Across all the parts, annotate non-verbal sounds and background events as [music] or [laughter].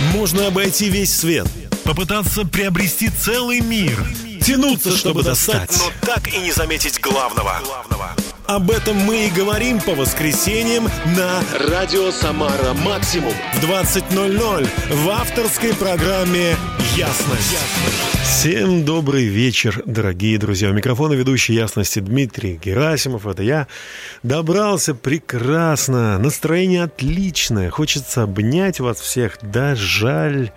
Можно обойти весь свет, попытаться приобрести целый мир, тянуться, чтобы достать, но так и не заметить главного. Об этом мы и говорим по воскресеньям на «Радио Самара Максимум» в 20.00 в авторской программе «Ясность». Всем добрый вечер, дорогие друзья. У микрофона ведущий «Ясности» Дмитрий Герасимов. Это я. Добрался прекрасно. Настроение отличное. Хочется обнять вас всех. Да жаль,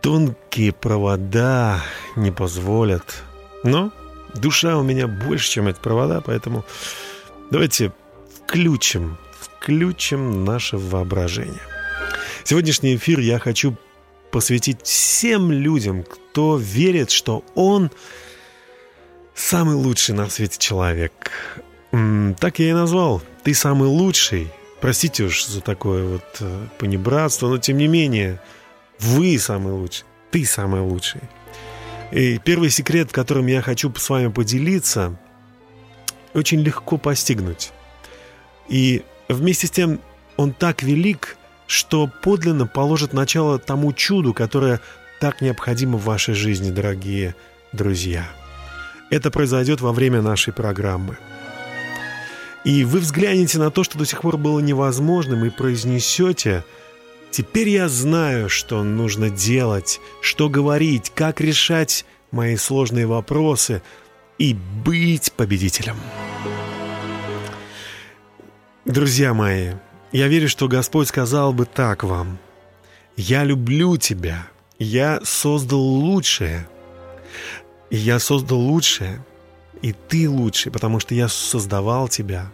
тонкие провода не позволят. Но душа у меня больше, чем эти провода, поэтому давайте включим, включим наше воображение. Сегодняшний эфир я хочу посвятить всем людям, кто верит, что он самый лучший на свете человек. Так я и назвал. Ты самый лучший. Простите уж за такое вот э, понебратство, но тем не менее, вы самый лучший. Ты самый лучший. И первый секрет, которым я хочу с вами поделиться, очень легко постигнуть. И вместе с тем он так велик, что подлинно положит начало тому чуду, которое так необходимо в вашей жизни, дорогие друзья. Это произойдет во время нашей программы. И вы взглянете на то, что до сих пор было невозможным, и произнесете – Теперь я знаю, что нужно делать, что говорить, как решать мои сложные вопросы и быть победителем. Друзья мои, я верю, что Господь сказал бы так вам. «Я люблю тебя, я создал лучшее, я создал лучшее, и ты лучший, потому что я создавал тебя.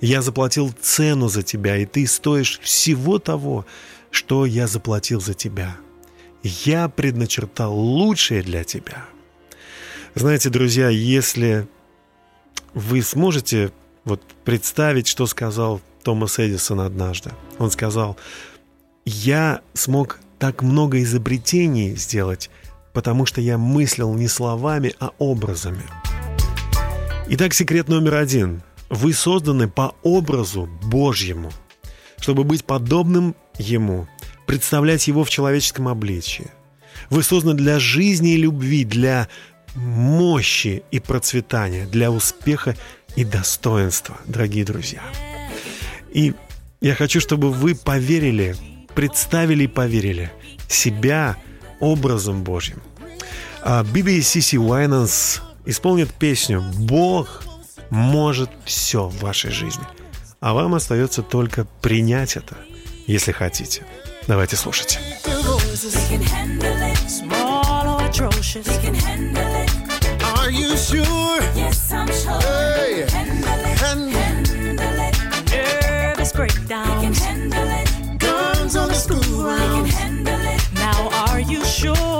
Я заплатил цену за тебя, и ты стоишь всего того, что я заплатил за тебя. Я предначертал лучшее для тебя. Знаете, друзья, если вы сможете вот представить, что сказал Томас Эдисон однажды. Он сказал, я смог так много изобретений сделать, потому что я мыслил не словами, а образами. Итак, секрет номер один. Вы созданы по образу Божьему, чтобы быть подобным Ему, представлять Его в человеческом обличии. Вы созданы для жизни и любви, для мощи и процветания, для успеха и достоинства, дорогие друзья. И я хочу, чтобы вы поверили, представили и поверили себя образом Божьим. Биби и Сиси Уайнанс исполнят песню «Бог может все в вашей жизни». А вам остается только принять это – если хотите. Давайте слушать. Are you sure? Yes, I'm sure. Hey. Handle it. Handle it. Nervous breakdown. He can handle it. Guns on the school. He can handle it. Now, are you sure?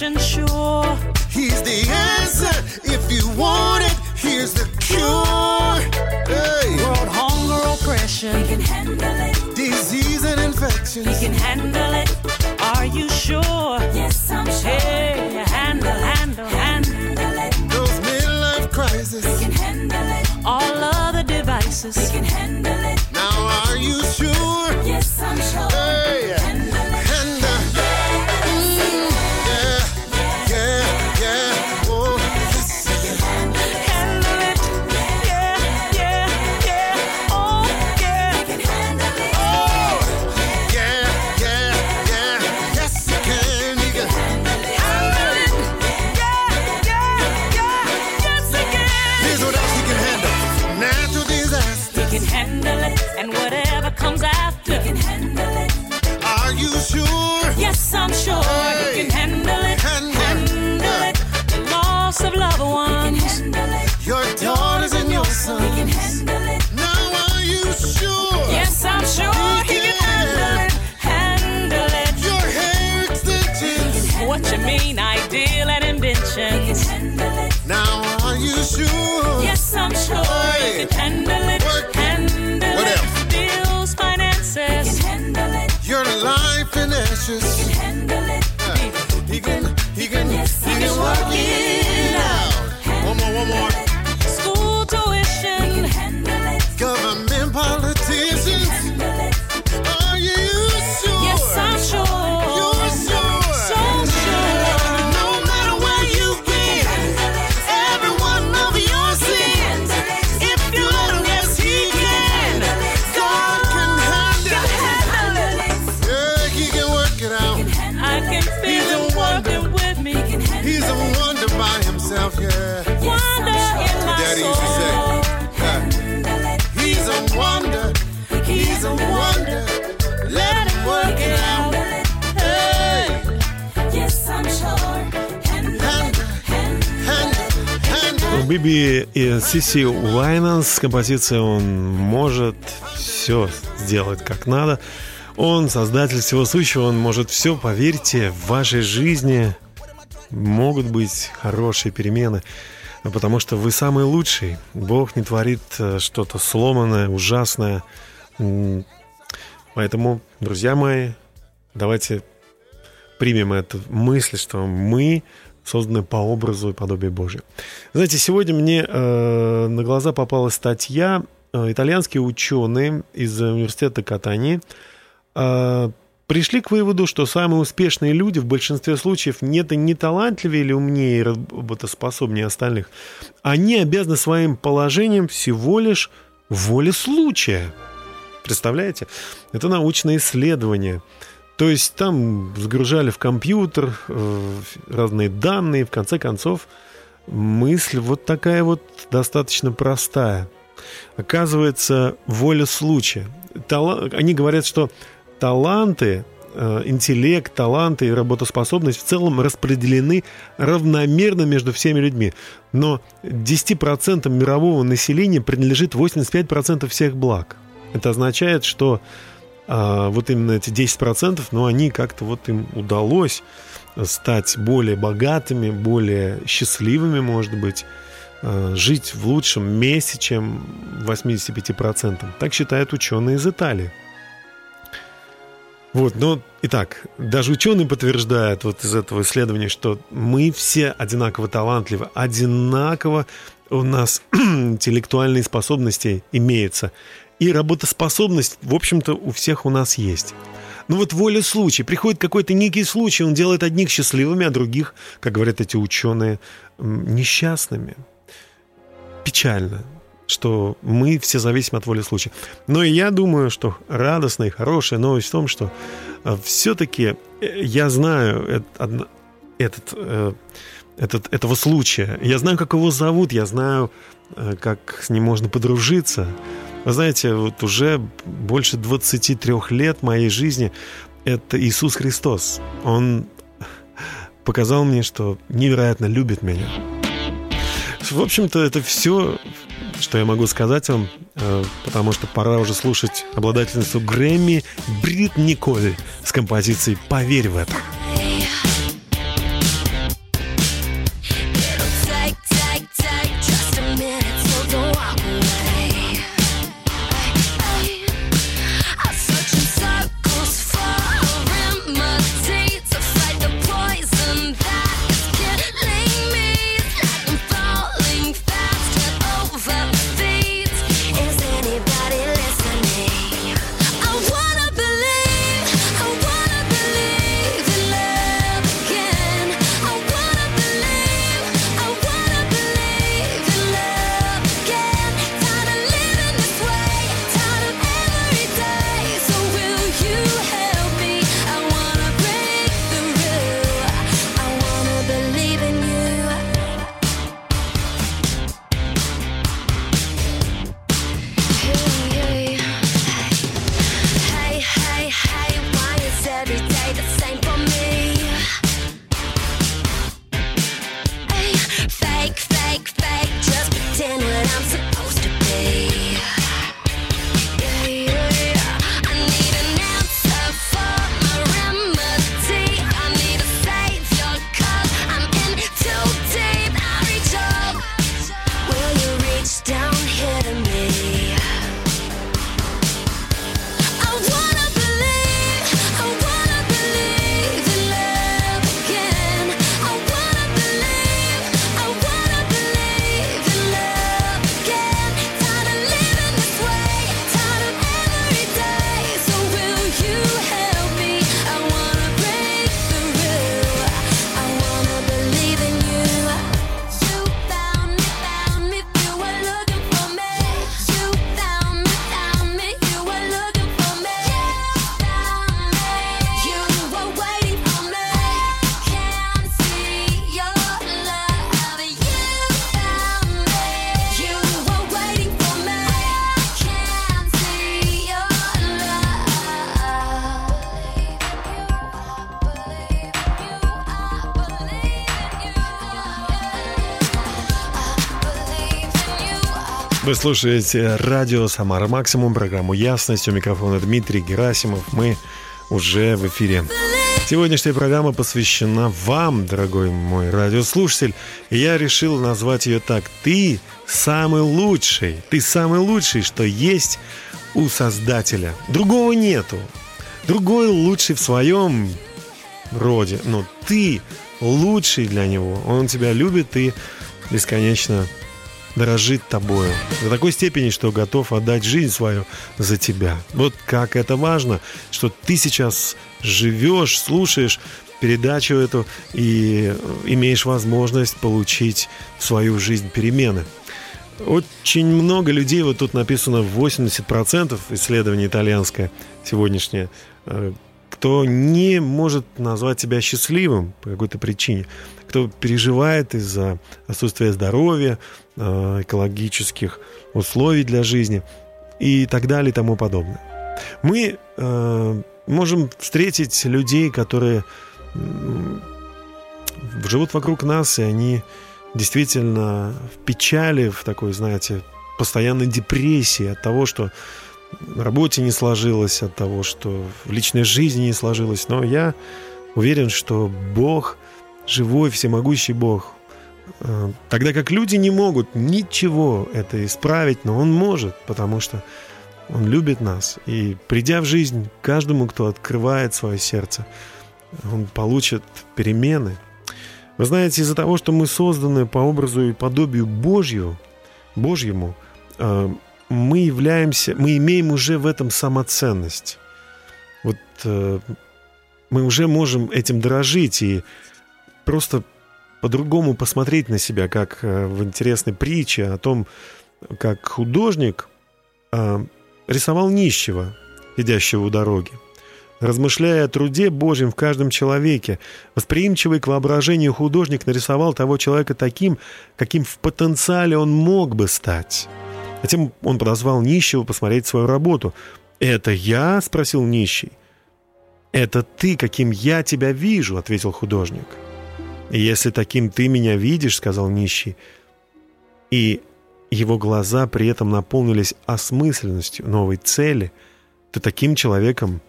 ocean shore. He's the answer if you want it. Here's the cure. Hey. World hunger oppression. He can handle it. Disease and infection. He can handle it. Are you sure? Yes, I'm sure. Hey, handle, handle, handle, handle it. Those midlife crises. He can handle it. All other devices. He can handle it. Биби и Сиси Уайнанс с композицией «Он может все сделать как надо». Он создатель всего сущего, он может все, поверьте, в вашей жизни могут быть хорошие перемены, потому что вы самый лучший. Бог не творит э, что-то сломанное, ужасное. Поэтому, друзья мои, давайте примем эту мысль, что мы созданы по образу и подобию Божию. Знаете, сегодня мне э, на глаза попалась статья. Э, итальянские ученые из университета Катани э, пришли к выводу, что самые успешные люди в большинстве случаев нет не талантливее или умнее работоспособнее остальных. Они обязаны своим положением всего лишь воле случая. Представляете? Это научное исследование. То есть там загружали в компьютер э, разные данные, в конце концов, мысль вот такая вот достаточно простая. Оказывается, воля случая. Тала- Они говорят, что таланты, э, интеллект, таланты и работоспособность в целом распределены равномерно между всеми людьми. Но 10% мирового населения принадлежит 85% всех благ. Это означает, что а, вот именно эти 10%, но они как-то вот им удалось стать более богатыми, более счастливыми, может быть, а, жить в лучшем месте, чем 85%. Так считают ученые из Италии. Вот, ну, итак, даже ученые подтверждают вот из этого исследования, что мы все одинаково талантливы, одинаково у нас [clears throat] интеллектуальные способности имеются. И работоспособность, в общем-то, у всех у нас есть. Но вот воля случая. Приходит какой-то некий случай, он делает одних счастливыми, а других, как говорят эти ученые, несчастными. Печально, что мы все зависим от воли случая. Но я думаю, что радостная и хорошая новость в том, что все-таки я знаю э- этот, э, этот, этого случая. Я знаю, как его зовут, я знаю, э, как с ним можно подружиться. Вы знаете, вот уже больше 23 лет моей жизни это Иисус Христос. Он показал мне, что невероятно любит меня. В общем-то, это все, что я могу сказать вам, э, потому что пора уже слушать обладательницу Грэмми Брит Николь с композицией «Поверь в это». Вы слушаете радио «Самара Максимум», программу «Ясность». У микрофона Дмитрий Герасимов. Мы уже в эфире. Сегодняшняя программа посвящена вам, дорогой мой радиослушатель. И я решил назвать ее так. Ты самый лучший. Ты самый лучший, что есть у Создателя. Другого нету. Другой лучший в своем роде. Но ты лучший для него. Он тебя любит и бесконечно дорожит тобою до такой степени, что готов отдать жизнь свою за тебя. Вот как это важно, что ты сейчас живешь, слушаешь передачу эту и имеешь возможность получить в свою жизнь перемены. Очень много людей, вот тут написано 80% исследование итальянское сегодняшнее, э, кто не может назвать себя счастливым по какой-то причине, кто переживает из-за отсутствия здоровья, э, экологических условий для жизни и так далее и тому подобное. Мы э, можем встретить людей, которые живут вокруг нас, и они действительно в печали, в такой, знаете, постоянной депрессии от того, что на работе не сложилось, от того, что в личной жизни не сложилось. Но я уверен, что Бог, живой, всемогущий Бог, э, тогда как люди не могут ничего это исправить, но Он может, потому что Он любит нас. И придя в жизнь, каждому, кто открывает свое сердце, он получит перемены. Вы знаете, из-за того, что мы созданы по образу и подобию Божью, Божьему, э, мы являемся, мы имеем уже в этом самоценность. Вот э, мы уже можем этим дорожить и просто по-другому посмотреть на себя, как э, в интересной притче о том, как художник э, рисовал нищего, сидящего у дороги. Размышляя о труде Божьем в каждом человеке, восприимчивый к воображению художник нарисовал того человека таким, каким в потенциале он мог бы стать. Затем он подозвал нищего посмотреть свою работу. «Это я?» — спросил нищий. «Это ты, каким я тебя вижу», — ответил художник. «И если таким ты меня видишь», — сказал нищий, и его глаза при этом наполнились осмысленностью новой цели, то таким человеком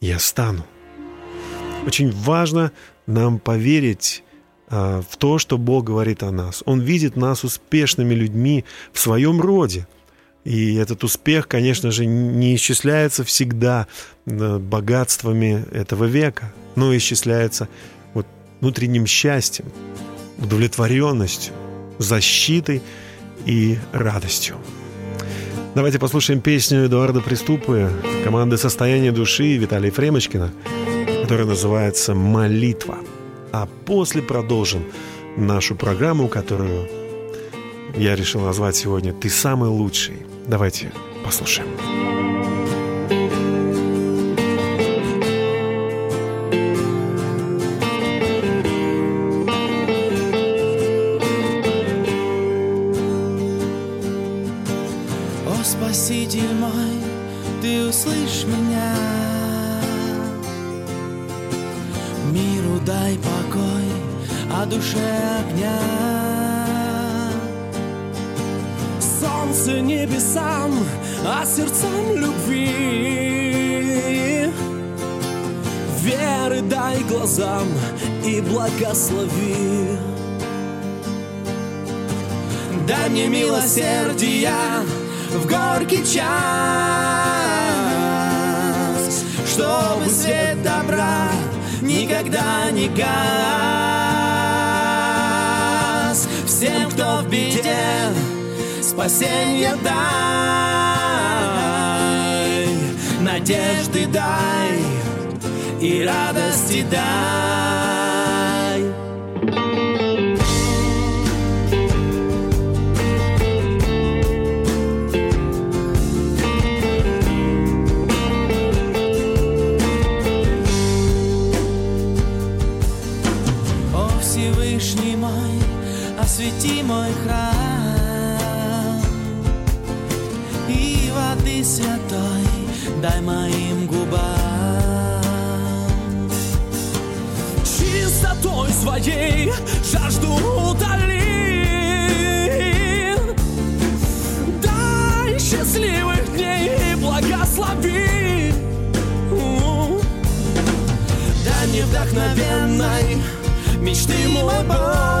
я стану. Очень важно нам поверить э, в то, что Бог говорит о нас. Он видит нас успешными людьми в своем роде — и этот успех, конечно же, не исчисляется всегда э, богатствами этого века, но исчисляется внутренним счастьем, удовлетворенностью, защитой и радостью. Давайте послушаем песню Эдуарда Приступы, команды «Состояние души» Виталия Фремочкина, которая называется «Молитва». А после продолжим нашу программу, которую я решил назвать сегодня «Ты самый лучший». Давайте послушаем. О, Спаситель мой, ты услышь меня. Миру дай покой, а душе огня. Солнце небесам, а сердцам любви. Веры дай глазам и благослови. Дай мне милосердия в горький час, чтобы свет добра никогда не гас. Всем, кто в беде, спасенье дай, надежды дай и радости дай. освіти мой храм и воды святой дай моим губам. Чистотой своей жажду удали. Дай счастливых дней и благослови. Дай мне вдохновенной мечты мой Бог.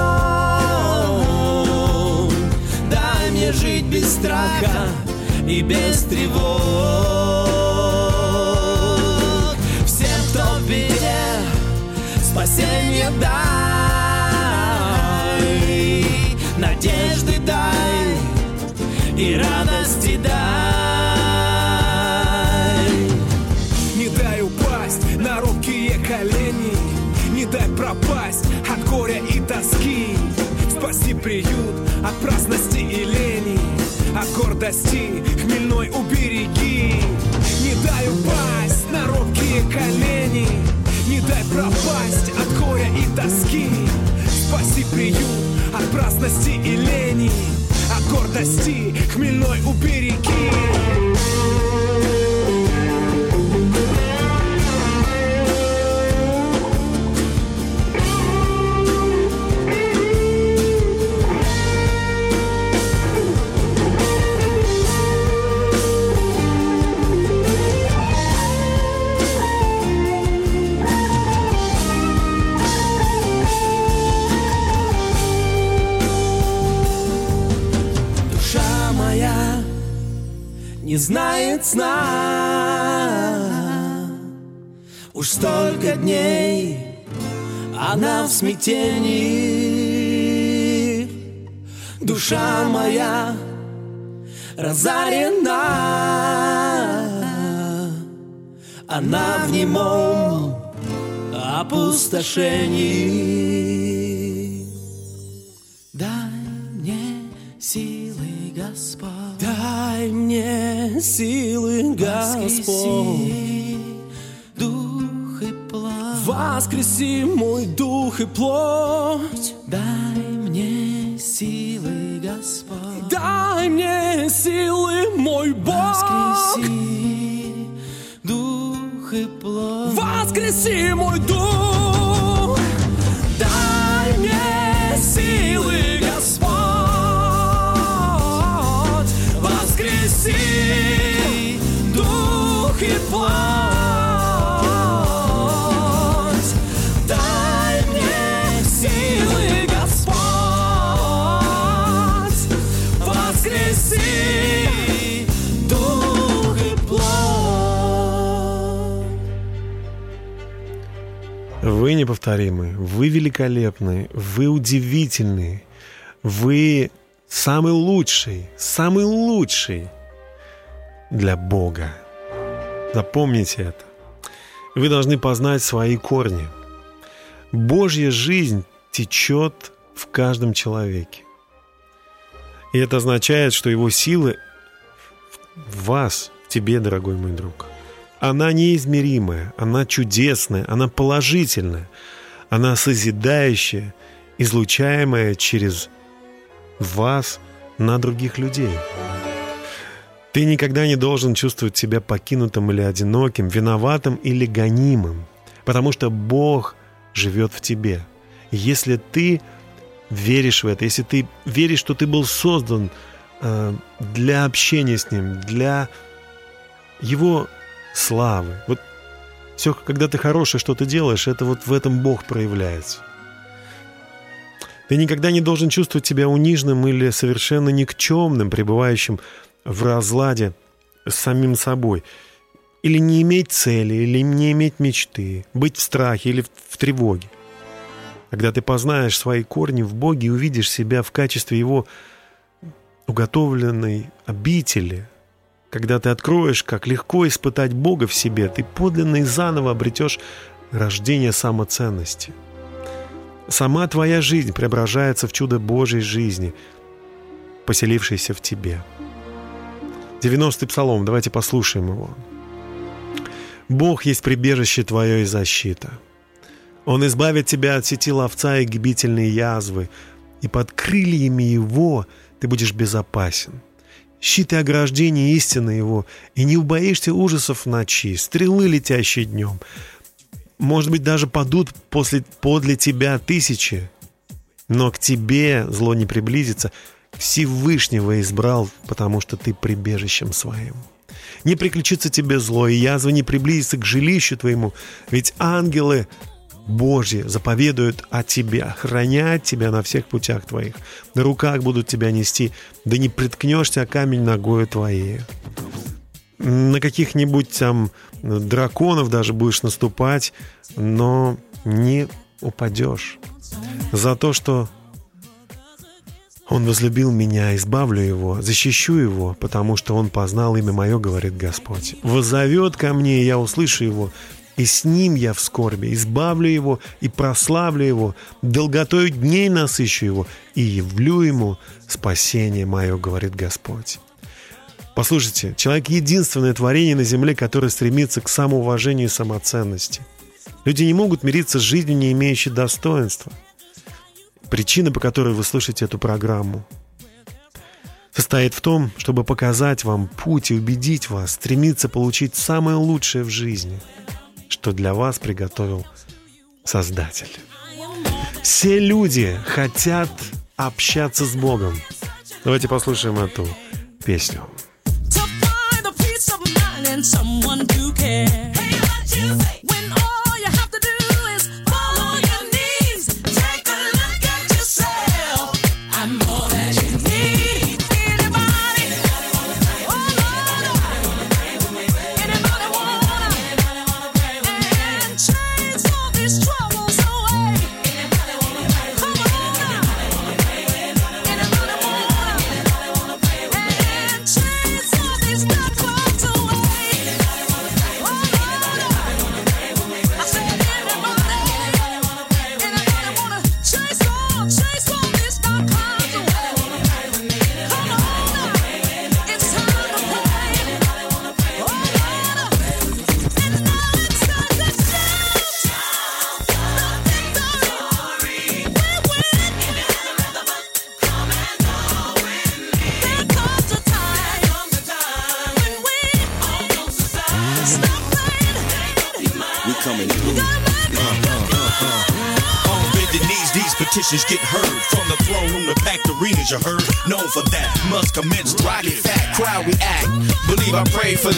Без страха и без тревог. Всем, кто в беде, спасение дай, надежды дай и радости дай. Не дай упасть на робкие колени Не дай пропасть от горя и тоски Спаси приют от праздности От гордости хмельной убереги. Не дай упасть на робкие колени. Не дай пропасть от горя и тоски. Спаси приют от праздности и лени. От гордости хмельной убереги знает сна. Уж столько дней она в смятении. Душа моя разорена. Она в немом опустошении силы, Господь. дух и плоть. Воскреси мой дух и плоть. Дай мне силы, Господь. Дай мне силы, мой Бог. Воскреси дух и плоть. Воскреси мой дух. Неповторимы, вы великолепны, вы удивительны, вы самый лучший, самый лучший для Бога. Запомните это. Вы должны познать свои корни. Божья жизнь течет в каждом человеке. И это означает, что его силы в вас, в тебе, дорогой мой друг. Она неизмеримая, она чудесная, она положительная, она созидающая, излучаемая через вас на других людей. Ты никогда не должен чувствовать себя покинутым или одиноким, виноватым или гонимым, потому что Бог живет в тебе. Если ты веришь в это, если ты веришь, что ты был создан э, для общения с Ним, для Его славы. Вот все, когда ты хорошее что-то делаешь, это вот в этом Бог проявляется. Ты никогда не должен чувствовать себя униженным или совершенно никчемным, пребывающим в разладе с самим собой. Или не иметь цели, или не иметь мечты, быть в страхе или в, тревоге. Когда ты познаешь свои корни в Боге и увидишь себя в качестве Его уготовленной обители, когда ты откроешь, как легко испытать Бога в себе, ты подлинно и заново обретешь рождение самоценности. Сама твоя жизнь преображается в чудо Божьей жизни, поселившейся в тебе. 90-й псалом, давайте послушаем его. «Бог есть прибежище твое и защита. Он избавит тебя от сети ловца и гибительной язвы, и под крыльями его ты будешь безопасен. Щит и ограждение истины его, и не убоишься ужасов ночи, стрелы, летящие днем. Может быть, даже падут после, подле тебя тысячи, но к тебе зло не приблизится. Всевышнего избрал, потому что ты прибежищем своим. Не приключится тебе зло, и язва не приблизится к жилищу твоему, ведь ангелы Божьи заповедуют о тебе, охранять тебя на всех путях твоих. На руках будут тебя нести, да не приткнешься камень ногою твоей. На каких-нибудь там драконов даже будешь наступать, но не упадешь. За то, что он возлюбил меня, избавлю его, защищу его, потому что он познал имя мое, говорит Господь. Возовет ко мне, я услышу его, и с ним я в скорби, избавлю его и прославлю его, долготою дней насыщу его, и явлю ему спасение мое, говорит Господь. Послушайте, человек — единственное творение на земле, которое стремится к самоуважению и самоценности. Люди не могут мириться с жизнью, не имеющей достоинства. Причина, по которой вы слышите эту программу, состоит в том, чтобы показать вам путь и убедить вас стремиться получить самое лучшее в жизни, что для вас приготовил Создатель. Все люди хотят общаться с Богом. Давайте послушаем эту песню. someone to care. When all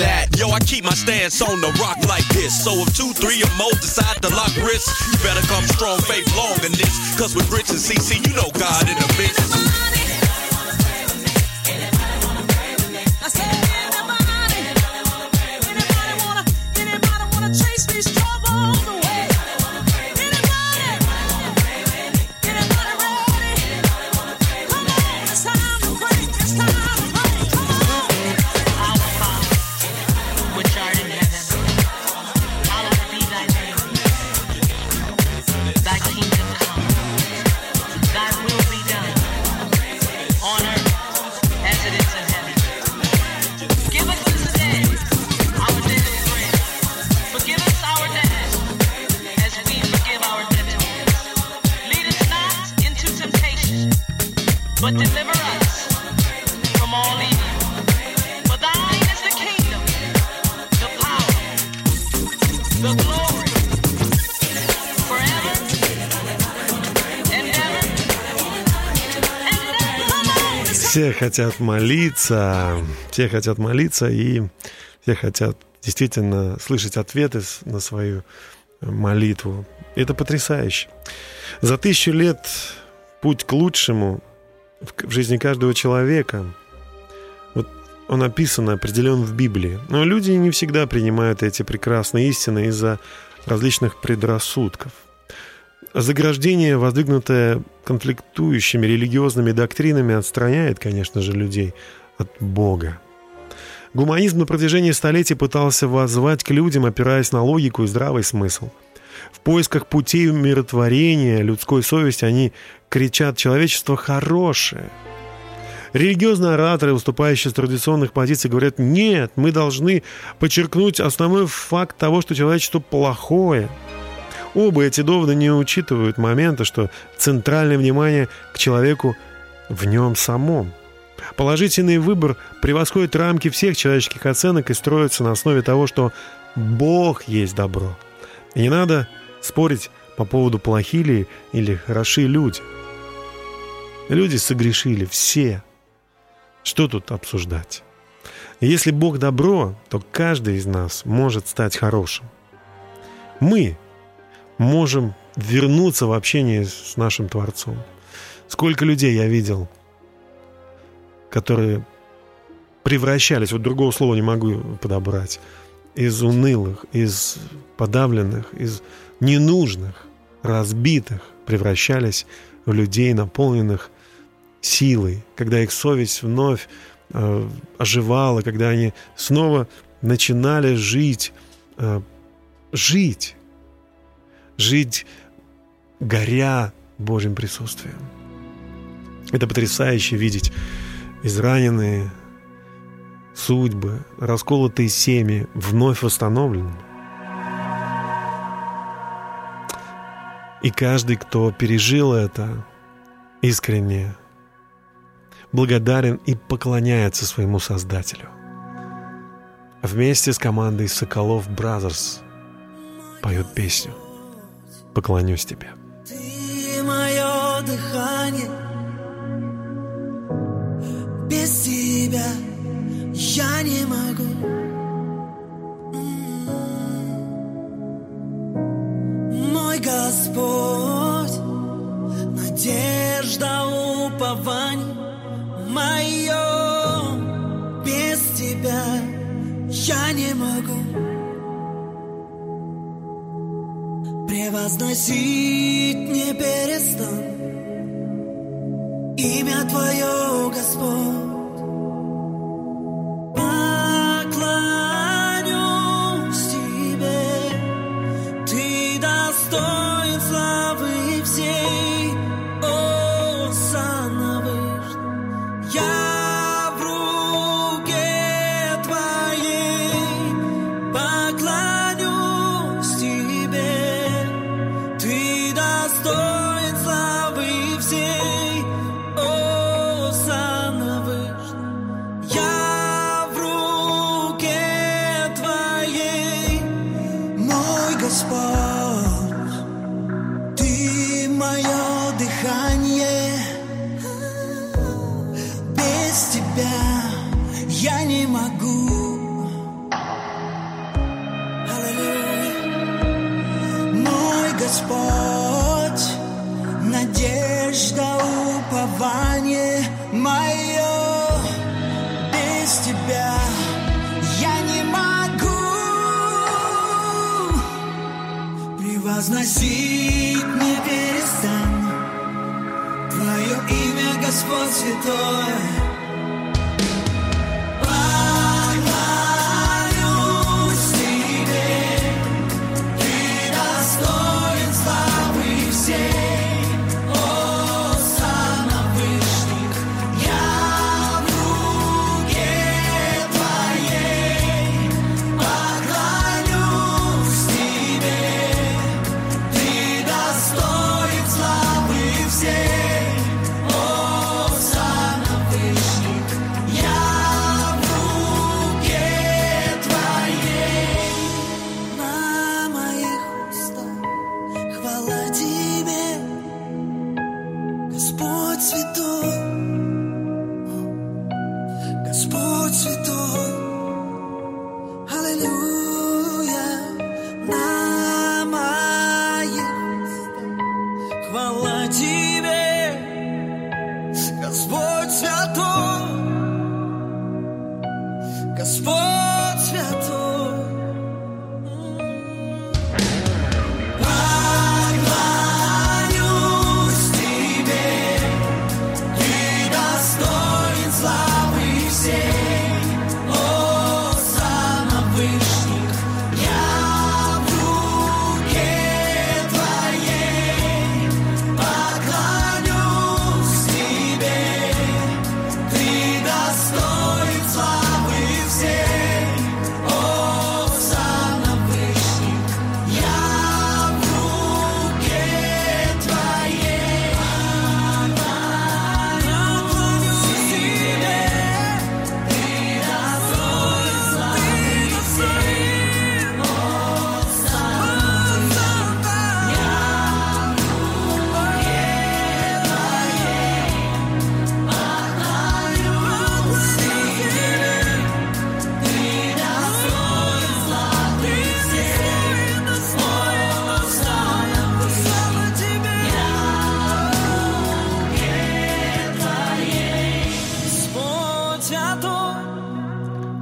that. Yo, I keep my stance on the rock like this. So if two, three, or more decide to lock wrists, you better come strong, faith long in this. Cause with Rich and CC, you know God in the midst. Хотят молиться, все хотят молиться, и все хотят действительно слышать ответы на свою молитву. Это потрясающе. За тысячу лет путь к лучшему в жизни каждого человека, вот он описан, определен в Библии. Но люди не всегда принимают эти прекрасные истины из-за различных предрассудков. Заграждение, воздвигнутое конфликтующими религиозными доктринами, отстраняет, конечно же, людей от Бога. Гуманизм на протяжении столетий пытался воззвать к людям, опираясь на логику и здравый смысл. В поисках путей умиротворения людской совести они кричат «человечество хорошее». Религиозные ораторы, выступающие с традиционных позиций, говорят «нет, мы должны подчеркнуть основной факт того, что человечество плохое». Оба эти довода не учитывают момента, что центральное внимание к человеку в нем самом. Положительный выбор превосходит рамки всех человеческих оценок и строится на основе того, что Бог есть добро. И не надо спорить по поводу плохие ли или хороши люди. Люди согрешили, все. Что тут обсуждать? Если Бог добро, то каждый из нас может стать хорошим. Мы можем вернуться в общение с нашим Творцом. Сколько людей я видел, которые превращались, вот другого слова не могу подобрать, из унылых, из подавленных, из ненужных, разбитых, превращались в людей, наполненных силой, когда их совесть вновь э, оживала, когда они снова начинали жить, э, жить, жить, горя Божьим присутствием. Это потрясающе видеть израненные судьбы, расколотые семьи вновь восстановлены. И каждый, кто пережил это, искренне благодарен и поклоняется своему Создателю. Вместе с командой Sokolov Brothers поют песню «Поклонюсь тебе». Ты мое дыхание Без тебя я не могу М-м. Мой Господь Надежда, упование Мое Без тебя я не могу Превозносить не перестану Имя Твое, Господь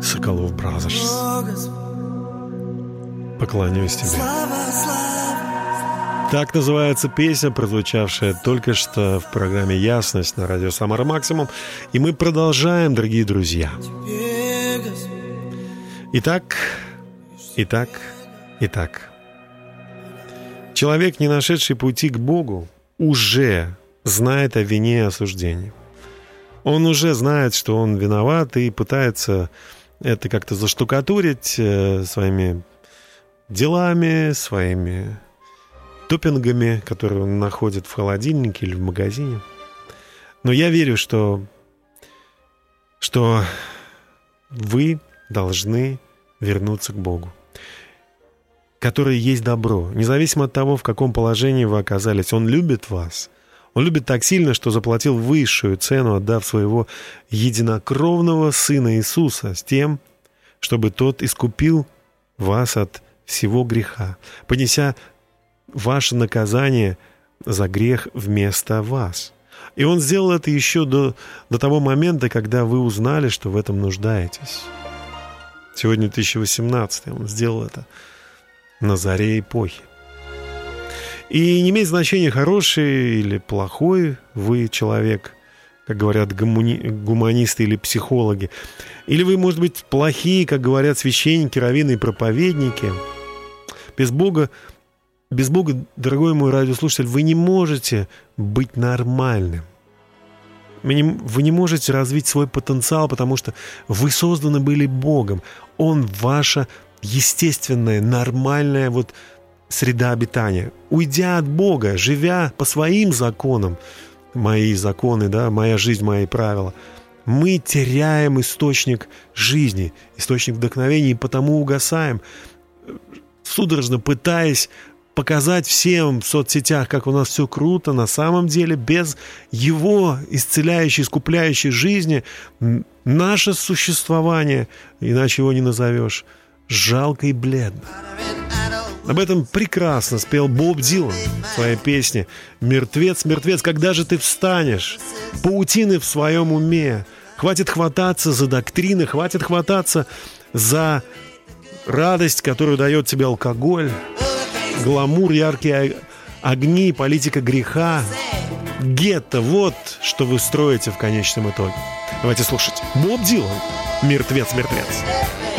Sokolov Brothers. Поклоняюсь тебе. Так называется песня, прозвучавшая только что в программе «Ясность» на радио «Самара Максимум». И мы продолжаем, дорогие друзья. Итак, итак, итак. Человек, не нашедший пути к Богу, уже знает о вине и осуждении. Он уже знает, что он виноват и пытается это как-то заштукатурить э, своими делами, своими топпингами, которые он находит в холодильнике или в магазине. Но я верю, что, что вы должны вернуться к Богу, который есть добро, независимо от того, в каком положении вы оказались. Он любит вас. Он любит так сильно, что заплатил высшую цену, отдав своего единокровного Сына Иисуса с тем, чтобы Тот искупил вас от всего греха, понеся ваше наказание за грех вместо вас. И Он сделал это еще до, до того момента, когда вы узнали, что в этом нуждаетесь. Сегодня 2018, Он сделал это на заре эпохи. И не имеет значения, хороший или плохой вы человек, как говорят гумани... гуманисты или психологи. Или вы, может быть, плохие, как говорят священники, раввины и проповедники – без Бога, без Бога, дорогой мой радиослушатель, вы не можете быть нормальным. Вы не, вы не можете развить свой потенциал, потому что вы созданы были Богом. Он ваша естественная, нормальная вот среда обитания. Уйдя от Бога, живя по своим законам, мои законы, да, моя жизнь, мои правила, мы теряем источник жизни, источник вдохновения, и потому угасаем судорожно пытаясь показать всем в соцсетях, как у нас все круто, на самом деле без его исцеляющей, искупляющей жизни наше существование, иначе его не назовешь, жалко и бледно. Об этом прекрасно спел Боб Дилан в своей песне «Мертвец, мертвец, когда же ты встанешь? Паутины в своем уме. Хватит хвататься за доктрины, хватит хвататься за радость, которую дает тебе алкоголь, гламур, яркие огни, политика греха, гетто. Вот что вы строите в конечном итоге. Давайте слушать. Боб Дилан. Мертвец, мертвец. Do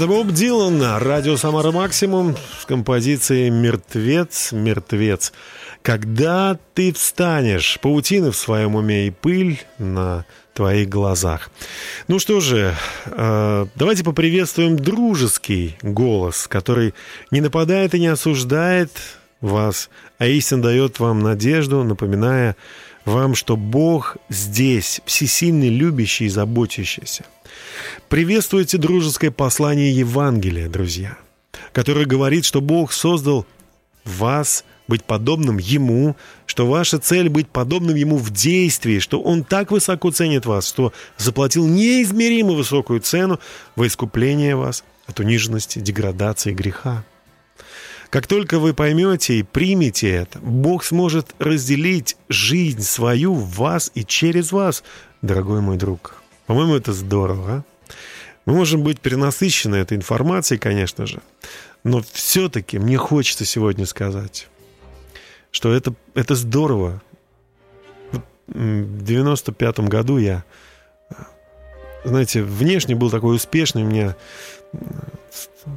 Это Боб Дилан радио «Самара Максимум» с композицией «Мертвец, мертвец». Когда ты встанешь, паутины в своем уме и пыль на твоих глазах. Ну что же, э, давайте поприветствуем дружеский голос, который не нападает и не осуждает вас, а истинно дает вам надежду, напоминая вам, что Бог здесь, всесильный, любящий и заботящийся. Приветствуйте дружеское послание Евангелия, друзья, которое говорит, что Бог создал вас быть подобным Ему, что ваша цель быть подобным Ему в действии, что Он так высоко ценит вас, что заплатил неизмеримо высокую цену во искупление вас от униженности, деградации, греха. Как только вы поймете и примете это, Бог сможет разделить жизнь свою в вас и через вас, дорогой мой друг. По-моему, это здорово, а? Мы можем быть перенасыщены этой информацией, конечно же, но все-таки мне хочется сегодня сказать, что это, это здорово. В 95-м году я, знаете, внешне был такой успешный. У меня,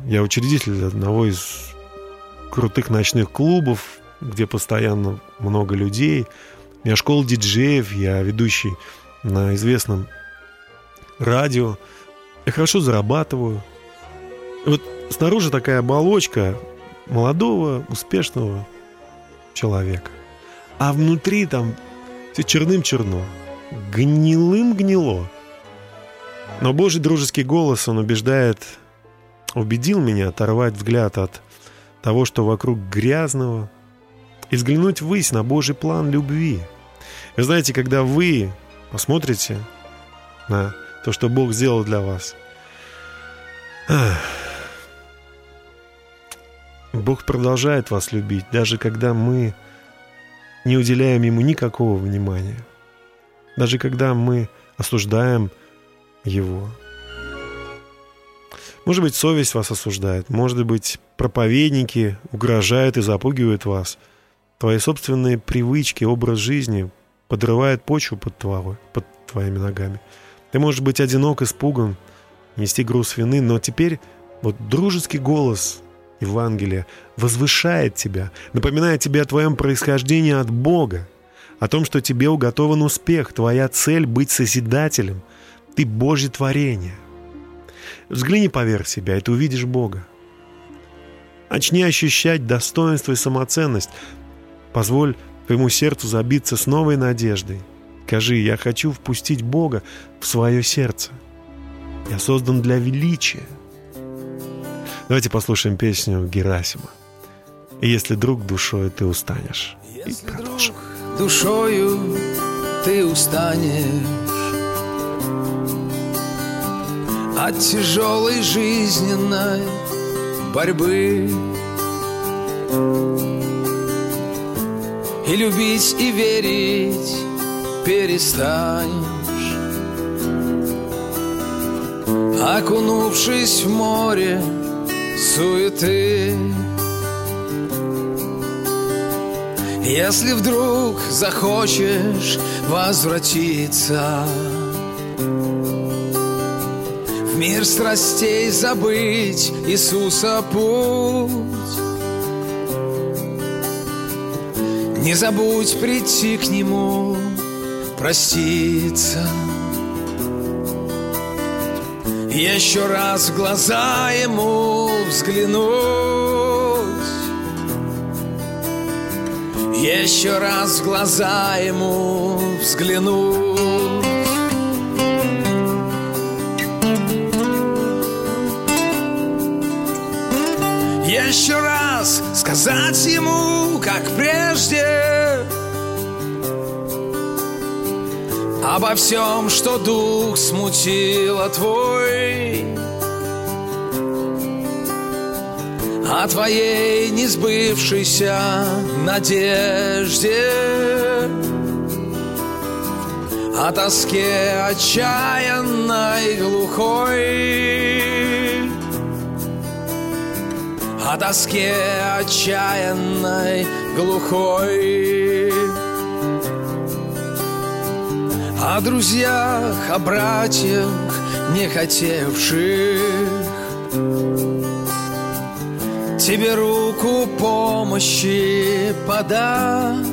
я учредитель одного из крутых ночных клубов, где постоянно много людей. Меня школа диджеев, я ведущий на известном радио. Я хорошо зарабатываю. Вот снаружи такая оболочка молодого, успешного человека. А внутри там все черным-черно, гнилым-гнило. Но Божий дружеский голос, он убеждает, убедил меня оторвать взгляд от того, что вокруг грязного, и взглянуть ввысь на Божий план любви. Вы знаете, когда вы посмотрите на то, что Бог сделал для вас, Бог продолжает вас любить, даже когда мы не уделяем Ему никакого внимания. Даже когда мы осуждаем Его. Может быть, совесть вас осуждает. Может быть, проповедники угрожают и запугивают вас. Твои собственные привычки, образ жизни подрывают почву под, твоей, под твоими ногами. Ты можешь быть одинок, испуган, нести груз вины, но теперь вот дружеский голос Евангелия возвышает тебя, напоминает тебе о твоем происхождении от Бога, о том, что тебе уготован успех, твоя цель — быть созидателем, ты Божье творение. Взгляни поверх себя, и ты увидишь Бога. Начни ощущать достоинство и самоценность. Позволь твоему сердцу забиться с новой надеждой. Скажи, я хочу впустить Бога в свое сердце. Я создан для величия. Давайте послушаем песню Герасима. Если друг душой ты устанешь. И продолжим. душою ты устанешь От тяжелой жизненной борьбы. И любить и верить перестанешь. Окунувшись в море суеты. Если вдруг захочешь возвратиться Мир страстей забыть Иисуса путь. Не забудь прийти к Нему, проститься. Еще раз в глаза Ему взглянуть. Еще раз в глаза Ему взглянуть сказать ему, как прежде Обо всем, что дух смутило твой О твоей несбывшейся надежде О тоске отчаянной глухой о тоске отчаянной, глухой. О друзьях, о братьях, не хотевших. Тебе руку помощи подать,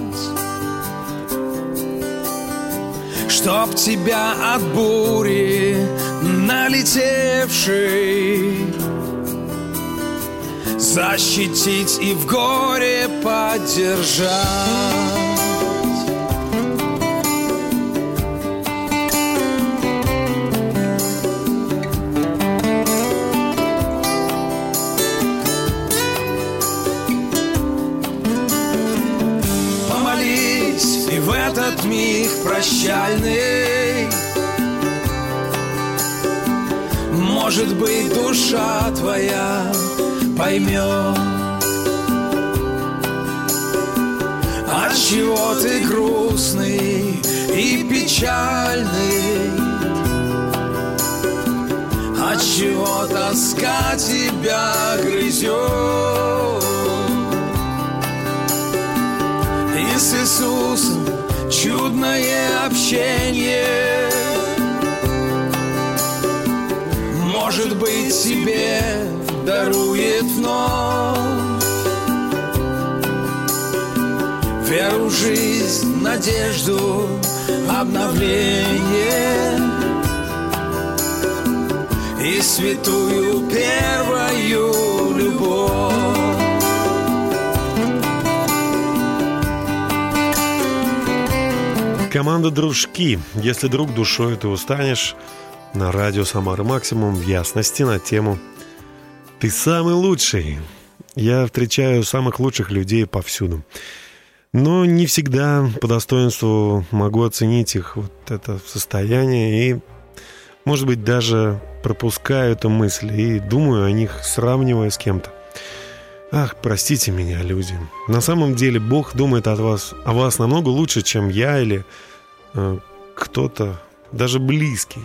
чтоб тебя от бури налетевшей защитить и в горе поддержать. Помолись и в этот миг прощальный Может быть, душа твоя поймет От чего ты грустный и печальный. От чего тоска тебя грызет И с Иисусом чудное общение. Может быть, тебе дарует вновь. Веру жизнь, надежду, обновление. И святую первую любовь. Команда «Дружки». Если друг душой ты устанешь, на радио «Самара Максимум» в ясности на тему «Ты самый лучший». Я встречаю самых лучших людей повсюду. Но не всегда по достоинству могу оценить их вот это состояние и, может быть, даже пропускаю эту мысль и думаю о них, сравнивая с кем-то. Ах, простите меня, люди. На самом деле Бог думает о вас, о вас намного лучше, чем я или э, кто-то, даже близкий.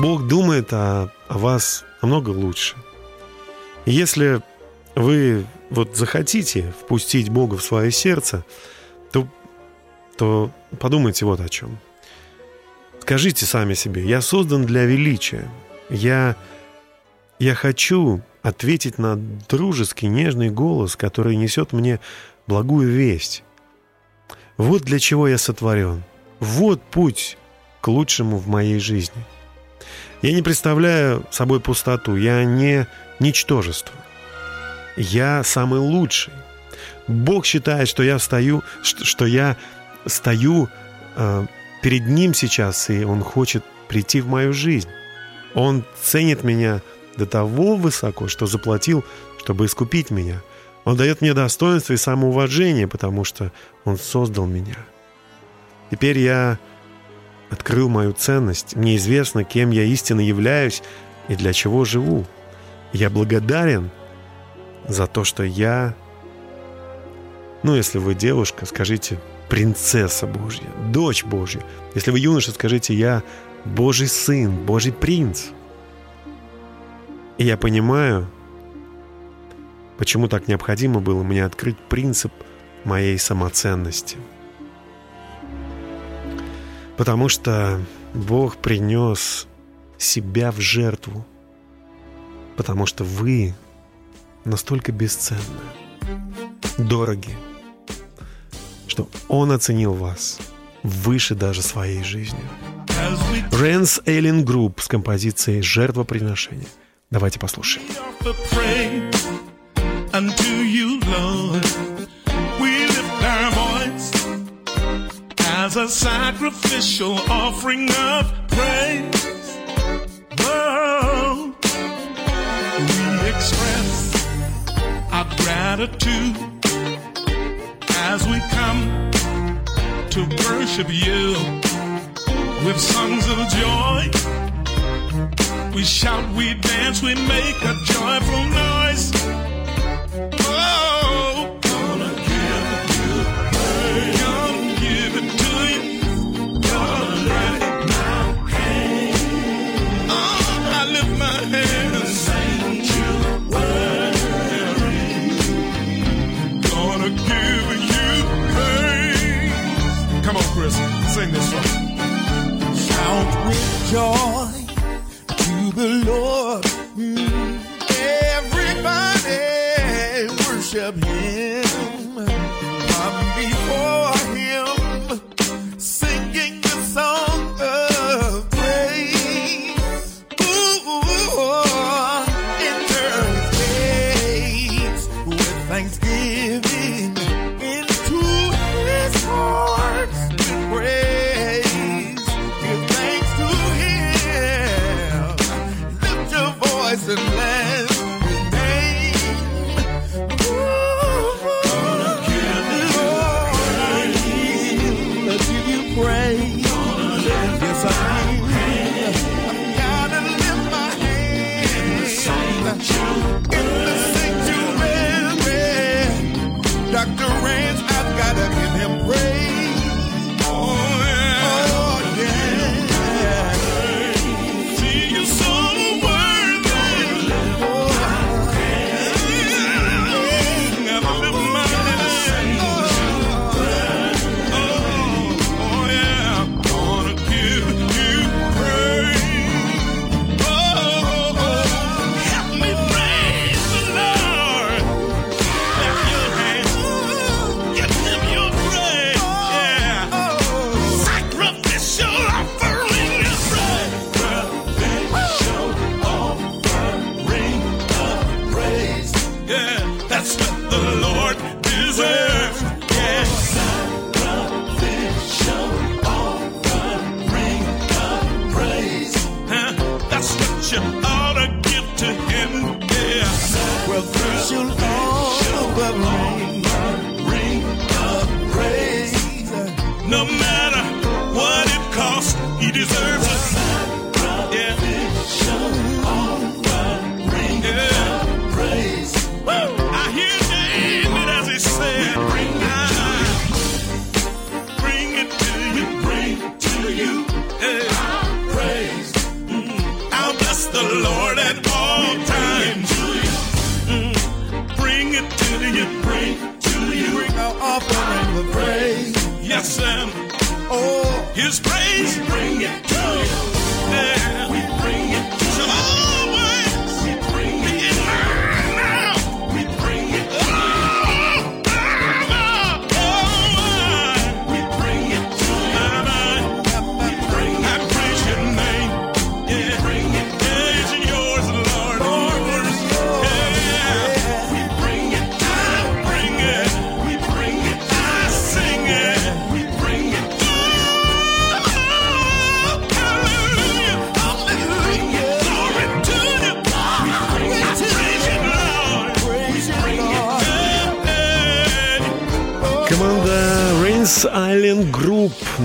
Бог думает о, о вас намного лучше. Если вы вот захотите впустить Бога в свое сердце, то, то подумайте вот о чем. Скажите сами себе, я создан для величия. Я, я хочу ответить на дружеский, нежный голос, который несет мне благую весть. Вот для чего я сотворен. Вот путь к лучшему в моей жизни. Я не представляю собой пустоту, я не ничтожество. Я самый лучший. Бог считает, что я стою, что я стою э, перед Ним сейчас, и Он хочет прийти в мою жизнь. Он ценит меня до того высоко, что заплатил, чтобы искупить меня. Он дает мне достоинство и самоуважение, потому что Он создал меня. Теперь я открыл мою ценность. Мне известно, кем я истинно являюсь и для чего живу. Я благодарен за то, что я... Ну, если вы девушка, скажите принцесса Божья, дочь Божья. Если вы юноша, скажите я Божий сын, Божий принц. И я понимаю, почему так необходимо было мне открыть принцип моей самоценности. Потому что Бог принес себя в жертву. Потому что вы настолько бесценны, дороги, что Он оценил вас выше даже своей жизни. Rance Allen Group с композицией «Жертвоприношение». Давайте послушаем. Lord. As a sacrificial offering of praise. We express our gratitude as we come to worship you with songs of joy. We shout, we dance, we make a joyful noise. Sing this song. Shout with joy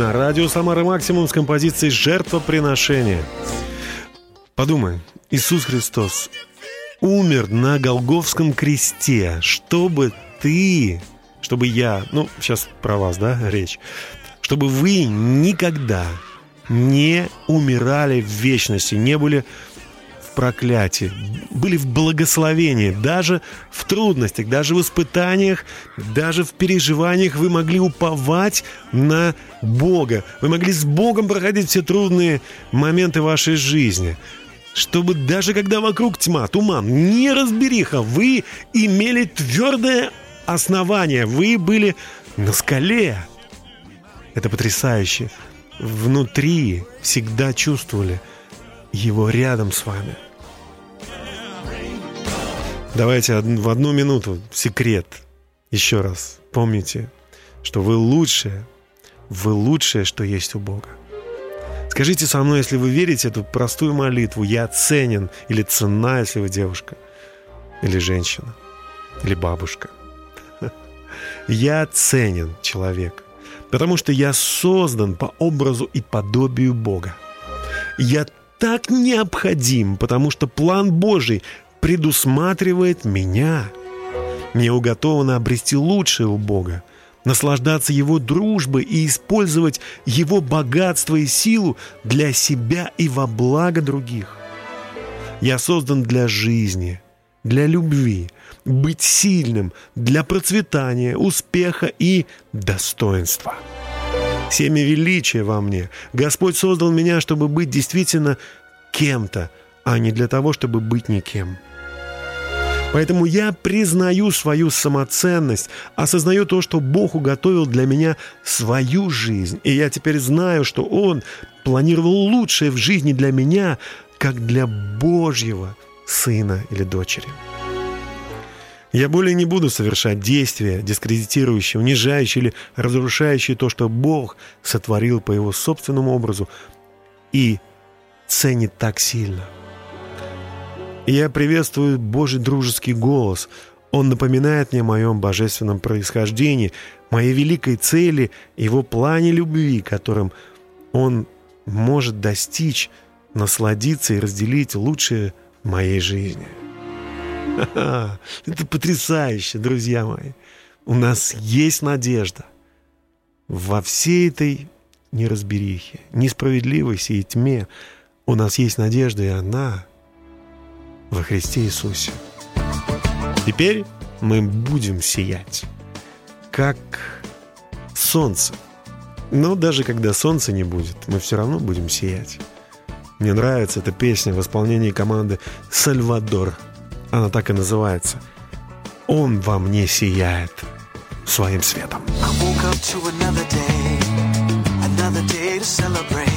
на радио Самара Максимум с композицией «Жертвоприношение». Подумай, Иисус Христос умер на Голговском кресте, чтобы ты, чтобы я, ну, сейчас про вас, да, речь, чтобы вы никогда не умирали в вечности, не были проклятии, были в благословении, даже в трудностях, даже в испытаниях, даже в переживаниях вы могли уповать на Бога. Вы могли с Богом проходить все трудные моменты вашей жизни. Чтобы даже когда вокруг тьма, туман, неразбериха, вы имели твердое основание, вы были на скале. Это потрясающе. Внутри всегда чувствовали его рядом с вами. Давайте в одну минуту секрет. Еще раз помните, что вы лучшее, вы лучшее, что есть у Бога. Скажите со мной, если вы верите эту простую молитву, я ценен или ценна, если вы девушка, или женщина, или бабушка. [laughs] Я ценен человек, потому что я создан по образу и подобию Бога. Я так необходим, потому что план Божий предусматривает меня. Мне уготовано обрести лучшее у Бога, наслаждаться Его дружбой и использовать Его богатство и силу для себя и во благо других. Я создан для жизни, для любви, быть сильным, для процветания, успеха и достоинства. Семя величия во мне. Господь создал меня, чтобы быть действительно кем-то, а не для того, чтобы быть никем. Поэтому я признаю свою самоценность, осознаю то, что Бог уготовил для меня свою жизнь. И я теперь знаю, что Он планировал лучшее в жизни для меня, как для Божьего сына или дочери. Я более не буду совершать действия, дискредитирующие, унижающие или разрушающие то, что Бог сотворил по Его собственному образу и ценит так сильно. Я приветствую Божий дружеский голос. Он напоминает мне о моем божественном происхождении, моей великой цели, его плане любви, которым Он может достичь, насладиться и разделить лучшее моей жизни. [laughs] Это потрясающе, друзья мои. У нас есть надежда. Во всей этой неразберихе, несправедливости и тьме у нас есть надежда, и она во Христе Иисусе. Теперь мы будем сиять, как солнце. Но даже когда солнца не будет, мы все равно будем сиять. Мне нравится эта песня в исполнении команды «Сальвадор». Она так и называется. «Он во мне сияет своим светом». I woke up to another day, another day to celebrate.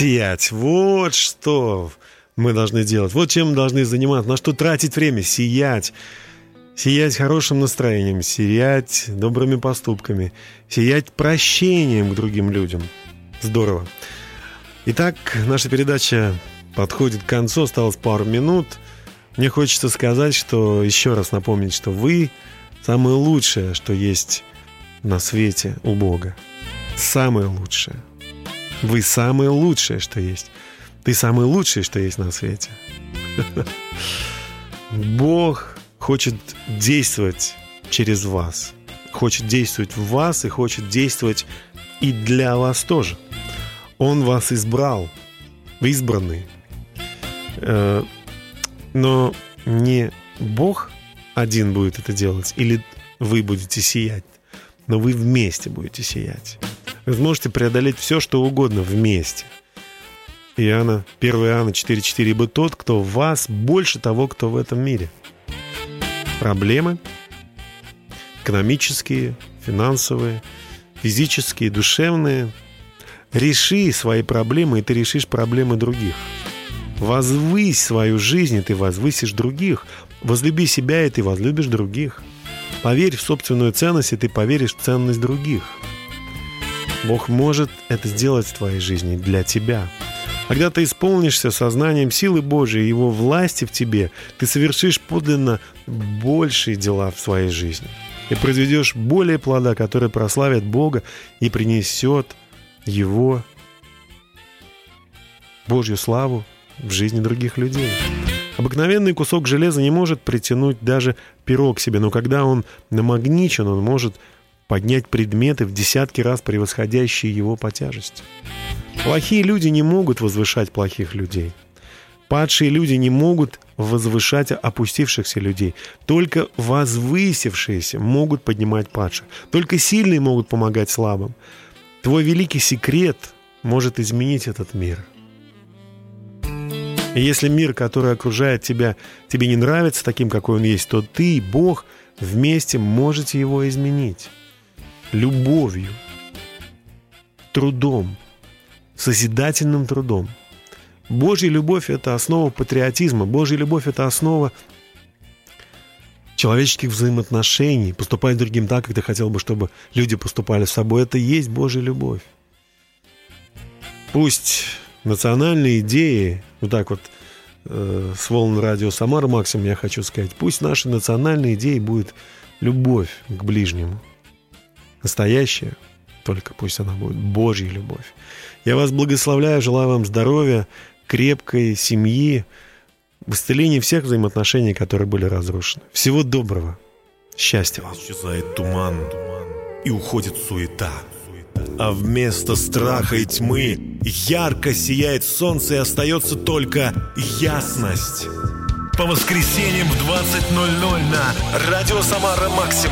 Сиять. Вот что мы должны делать. Вот чем мы должны заниматься. На что тратить время? Сиять. Сиять хорошим настроением, сиять добрыми поступками, сиять прощением к другим людям. Здорово. Итак, наша передача подходит к концу, осталось пару минут. Мне хочется сказать, что еще раз напомнить, что вы самое лучшее, что есть на свете у Бога. Самое лучшее. Вы самое лучшее, что есть. Ты самое лучшее, что есть на свете. Бог хочет действовать через вас. Хочет действовать в вас и хочет действовать и для вас тоже. Он вас избрал, вы избранные. Э, Но не Бог один будет это делать, или вы будете сиять, но вы вместе будете сиять. Вы сможете преодолеть все, что угодно вместе. Иоанна, 1 Иоанна 4.4, «Ибо тот, кто в вас, больше того, кто в этом мире». Проблемы экономические, финансовые, физические, душевные. Реши свои проблемы, и ты решишь проблемы других. Возвысь свою жизнь, и ты возвысишь других. Возлюби себя, и ты возлюбишь других. Поверь в собственную ценность, и ты поверишь в ценность других. Бог может это сделать в твоей жизни для тебя. Когда ты исполнишься сознанием силы Божией Его власти в тебе, ты совершишь подлинно большие дела в своей жизни. И произведешь более плода, который прославит Бога и принесет Его Божью славу в жизни других людей. Обыкновенный кусок железа не может притянуть даже перо к себе, но когда он намагничен, он может поднять предметы в десятки раз превосходящие его по тяжести. Плохие люди не могут возвышать плохих людей. Падшие люди не могут возвышать опустившихся людей. Только возвысившиеся могут поднимать падших. Только сильные могут помогать слабым. Твой великий секрет может изменить этот мир. И если мир, который окружает тебя, тебе не нравится таким, какой он есть, то ты и Бог вместе можете его изменить. Любовью, трудом, созидательным трудом. Божья любовь – это основа патриотизма. Божья любовь – это основа человеческих взаимоотношений. Поступать другим так, как ты хотел бы, чтобы люди поступали с собой. Это и есть Божья любовь. Пусть национальные идеи, вот так вот э, с волн радио Самара Максим я хочу сказать, пусть наши национальные идеи будет любовь к ближнему. Настоящая, только пусть она будет Божья любовь. Я вас благословляю, желаю вам здоровья, крепкой семьи, в всех взаимоотношений, которые были разрушены. Всего доброго. Счастья вам. Исчезает туман, и уходит суета. А вместо страха и тьмы ярко сияет солнце, и остается только ясность. По воскресеньям в 20.00 на Радио Самара Максимум.